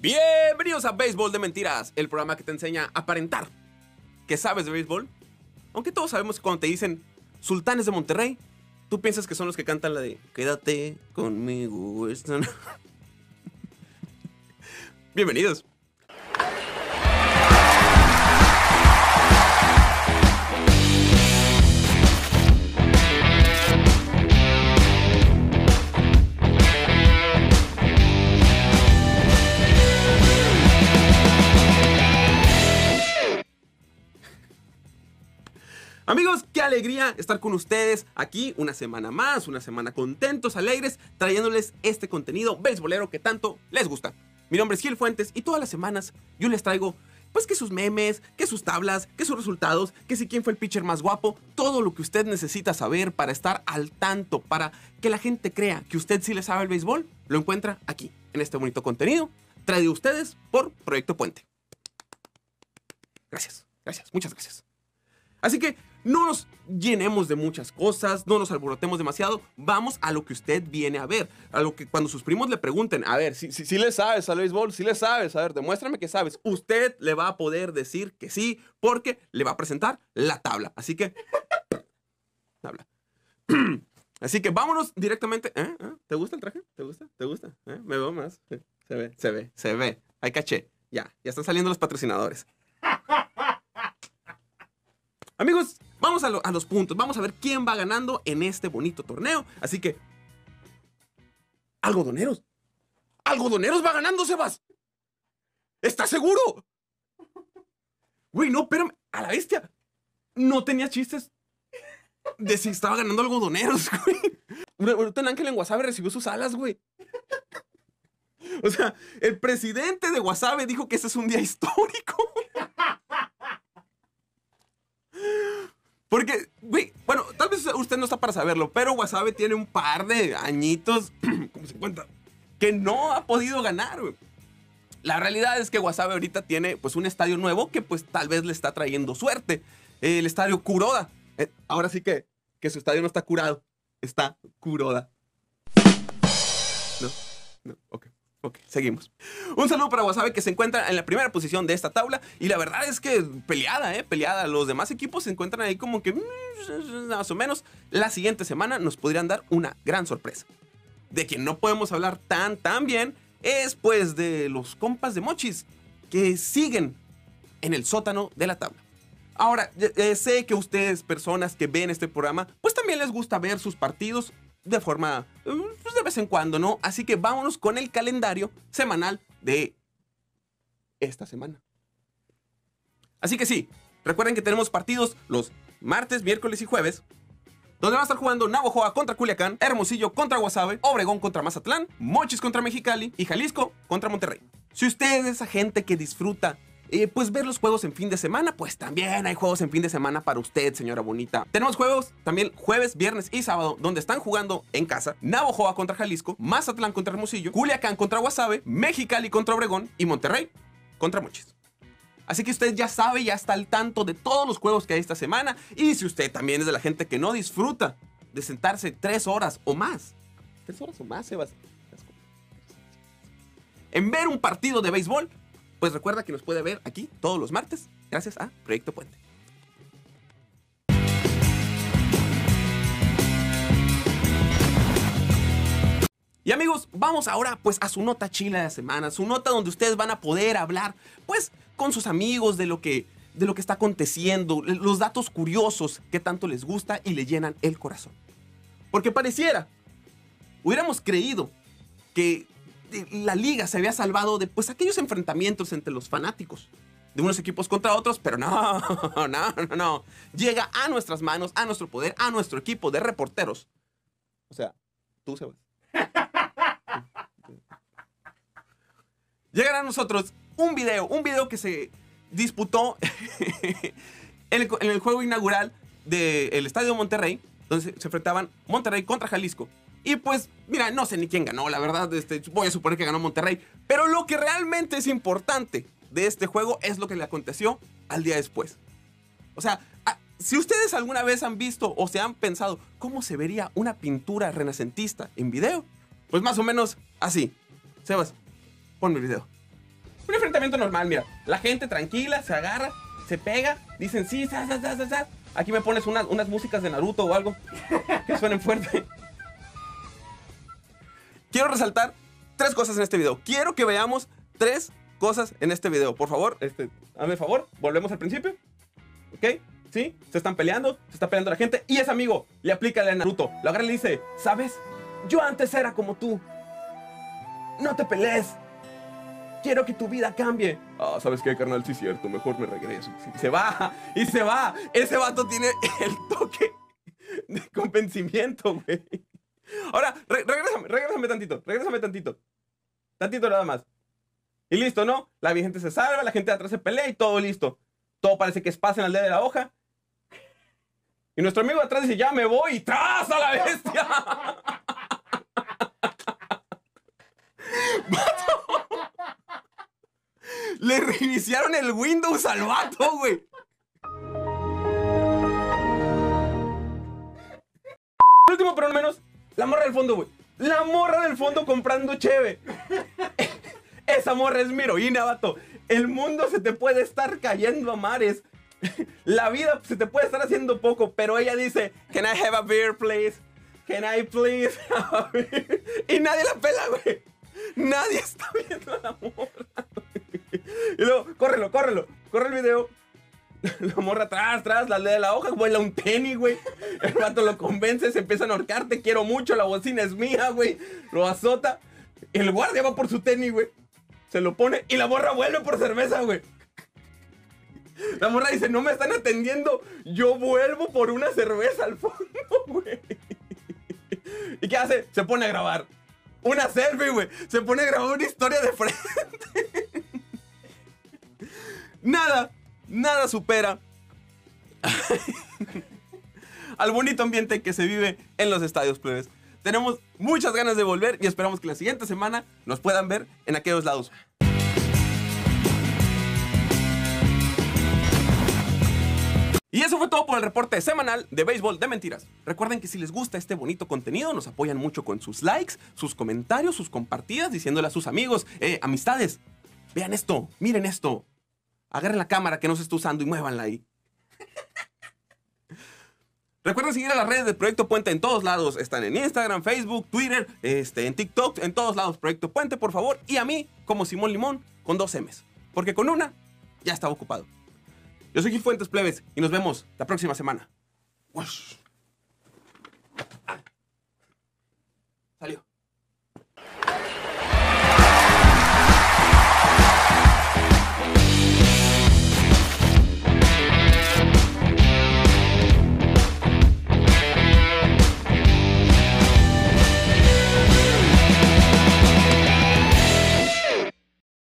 Bienvenidos a Béisbol de Mentiras, el programa que te enseña a aparentar que sabes de béisbol. Aunque todos sabemos que cuando te dicen Sultanes de Monterrey, tú piensas que son los que cantan la de Quédate conmigo. esta no-". Bienvenidos. Amigos, qué alegría estar con ustedes aquí una semana más, una semana contentos, alegres, trayéndoles este contenido beisbolero que tanto les gusta. Mi nombre es Gil Fuentes y todas las semanas yo les traigo pues que sus memes, que sus tablas, que sus resultados, que si quién fue el pitcher más guapo, todo lo que usted necesita saber para estar al tanto, para que la gente crea que usted sí le sabe el béisbol, lo encuentra aquí, en este bonito contenido, traído a ustedes por Proyecto Puente. Gracias, gracias, muchas gracias. Así que no nos llenemos de muchas cosas, no nos alborotemos demasiado, vamos a lo que usted viene a ver, a lo que cuando sus primos le pregunten, a ver, si, si, le sabes al béisbol, si le sabes, a ver, demuéstrame que sabes, usted le va a poder decir que sí, porque le va a presentar la tabla. Así que, tabla. Así que vámonos directamente. ¿eh? ¿eh? ¿Te gusta el traje? ¿Te gusta? ¿Te gusta? ¿Eh? Me veo más. Se ve, se ve, se ve. Hay caché. Ya, ya están saliendo los patrocinadores. Amigos, vamos a, lo- a los puntos. Vamos a ver quién va ganando en este bonito torneo. Así que. Algodoneros. Algodoneros va ganando, Sebas. ¿Estás seguro? Güey, no, espérame. A la bestia. No tenía chistes de si estaba ganando algodoneros, güey. Ahorita un ángel en Wasabe recibió sus alas, güey. O sea, el presidente de Wasabe dijo que ese es un día histórico. Porque, güey, bueno, tal vez usted no está para saberlo, pero Wasabe tiene un par de añitos, como 50, que no ha podido ganar, güey. La realidad es que Wasabe ahorita tiene pues un estadio nuevo que pues tal vez le está trayendo suerte. El estadio Kuroda. Eh, ahora sí que, que su estadio no está curado, está Kuroda. No, no, ok. Ok, seguimos. Un saludo para Wasabe que se encuentra en la primera posición de esta tabla. Y la verdad es que peleada, ¿eh? Peleada. Los demás equipos se encuentran ahí como que mm, más o menos. La siguiente semana nos podrían dar una gran sorpresa. De quien no podemos hablar tan, tan bien es pues de los compas de Mochis que siguen en el sótano de la tabla. Ahora, sé que ustedes, personas que ven este programa, pues también les gusta ver sus partidos de forma, pues de vez en cuando, ¿no? Así que vámonos con el calendario semanal de esta semana. Así que sí, recuerden que tenemos partidos los martes, miércoles y jueves, donde van a estar jugando Navojoa contra Culiacán, Hermosillo contra Guasave, Obregón contra Mazatlán, Mochis contra Mexicali y Jalisco contra Monterrey. Si usted es esa gente que disfruta eh, pues ver los juegos en fin de semana, pues también hay juegos en fin de semana para usted, señora bonita. Tenemos juegos también jueves, viernes y sábado, donde están jugando en casa Navojoa contra Jalisco, Mazatlán contra Hermosillo, Culiacán contra Guasave, Mexicali contra Obregón y Monterrey contra Mochis. Así que usted ya sabe, ya está al tanto de todos los juegos que hay esta semana. Y si usted también es de la gente que no disfruta de sentarse tres horas o más, tres horas o más, Sebas, en ver un partido de béisbol, pues recuerda que nos puede ver aquí todos los martes, gracias a Proyecto Puente. Y amigos, vamos ahora pues a su nota chila de la semana, su nota donde ustedes van a poder hablar pues con sus amigos de lo que de lo que está aconteciendo, los datos curiosos que tanto les gusta y le llenan el corazón. Porque pareciera, hubiéramos creído que la liga se había salvado de pues aquellos enfrentamientos entre los fanáticos de unos equipos contra otros, pero no, no, no, no. Llega a nuestras manos, a nuestro poder, a nuestro equipo de reporteros. O sea, tú, Sebas. Llegará a nosotros un video, un video que se disputó en, el, juego inaugural del Estadio Monterrey, donde se, se enfrentaban Monterrey contra Jalisco. Y pues, mira, no sé ni quién ganó, la verdad, este, voy a suponer que ganó Monterrey. Pero lo que realmente es importante de este juego es lo que le aconteció al día después. O sea, a- si ustedes alguna vez han visto o se han pensado cómo se vería una pintura renacentista en video, pues más o menos así. Sebas, ponme el video. Un enfrentamiento normal, mira. La gente tranquila, se agarra, se pega, dicen sí, sa, sa, sa. Aquí me pones unas, unas músicas de Naruto o algo que suenen fuerte. Quiero resaltar tres cosas en este video. Quiero que veamos tres cosas en este video. Por favor, este, hazme favor, volvemos al principio. ¿Ok? ¿Sí? Se están peleando, se está peleando la gente. Y ese amigo le aplica la de Naruto. Lo agarra y le dice, ¿sabes? Yo antes era como tú. No te pelees. Quiero que tu vida cambie. Ah, ¿sabes qué, carnal? Sí, cierto. Mejor me regreso. Se va. Y se va. Ese vato tiene el toque de convencimiento, güey. Ahora, re tantito. Regrésame tantito. Tantito nada más. Y listo, ¿no? La gente se salva, la gente de atrás se pelea y todo listo. Todo parece que es paz en la aldea de la hoja. Y nuestro amigo atrás dice, ya me voy y tras a la bestia. Le reiniciaron el Windows al vato, güey. último, pero no menos, la morra del fondo, güey. La morra del fondo comprando cheve. Esa morra es mi heroína, vato. El mundo se te puede estar cayendo a mares. La vida se te puede estar haciendo poco, pero ella dice, Can I have a beer, please? Can I please have a beer? Y nadie la pela, güey. Nadie está viendo a la morra. Y luego, córrelo, córrelo. Corre el video. La morra atrás, atrás, la de la hoja, vuela un tenis, güey. El vato lo convence, se empieza a ahorcar, te quiero mucho, la bocina es mía, güey. Lo azota. El guardia va por su tenis, güey. Se lo pone y la morra vuelve por cerveza, güey. La morra dice, no me están atendiendo, yo vuelvo por una cerveza al fondo, güey. ¿Y qué hace? Se pone a grabar. Una selfie, güey. Se pone a grabar una historia de frente. Nada, nada supera al bonito ambiente que se vive en los estadios plebes. Tenemos muchas ganas de volver y esperamos que la siguiente semana nos puedan ver en aquellos lados. Y eso fue todo por el reporte semanal de Béisbol de Mentiras. Recuerden que si les gusta este bonito contenido, nos apoyan mucho con sus likes, sus comentarios, sus compartidas, diciéndole a sus amigos, eh, amistades, vean esto, miren esto. Agarren la cámara que no se está usando y muévanla ahí. Recuerden seguir a las redes de Proyecto Puente en todos lados. Están en Instagram, Facebook, Twitter, este, en TikTok, en todos lados. Proyecto Puente, por favor. Y a mí, como Simón Limón, con dos M's. Porque con una ya estaba ocupado. Yo soy Gil Fuentes Plebes y nos vemos la próxima semana. Ah. Salió.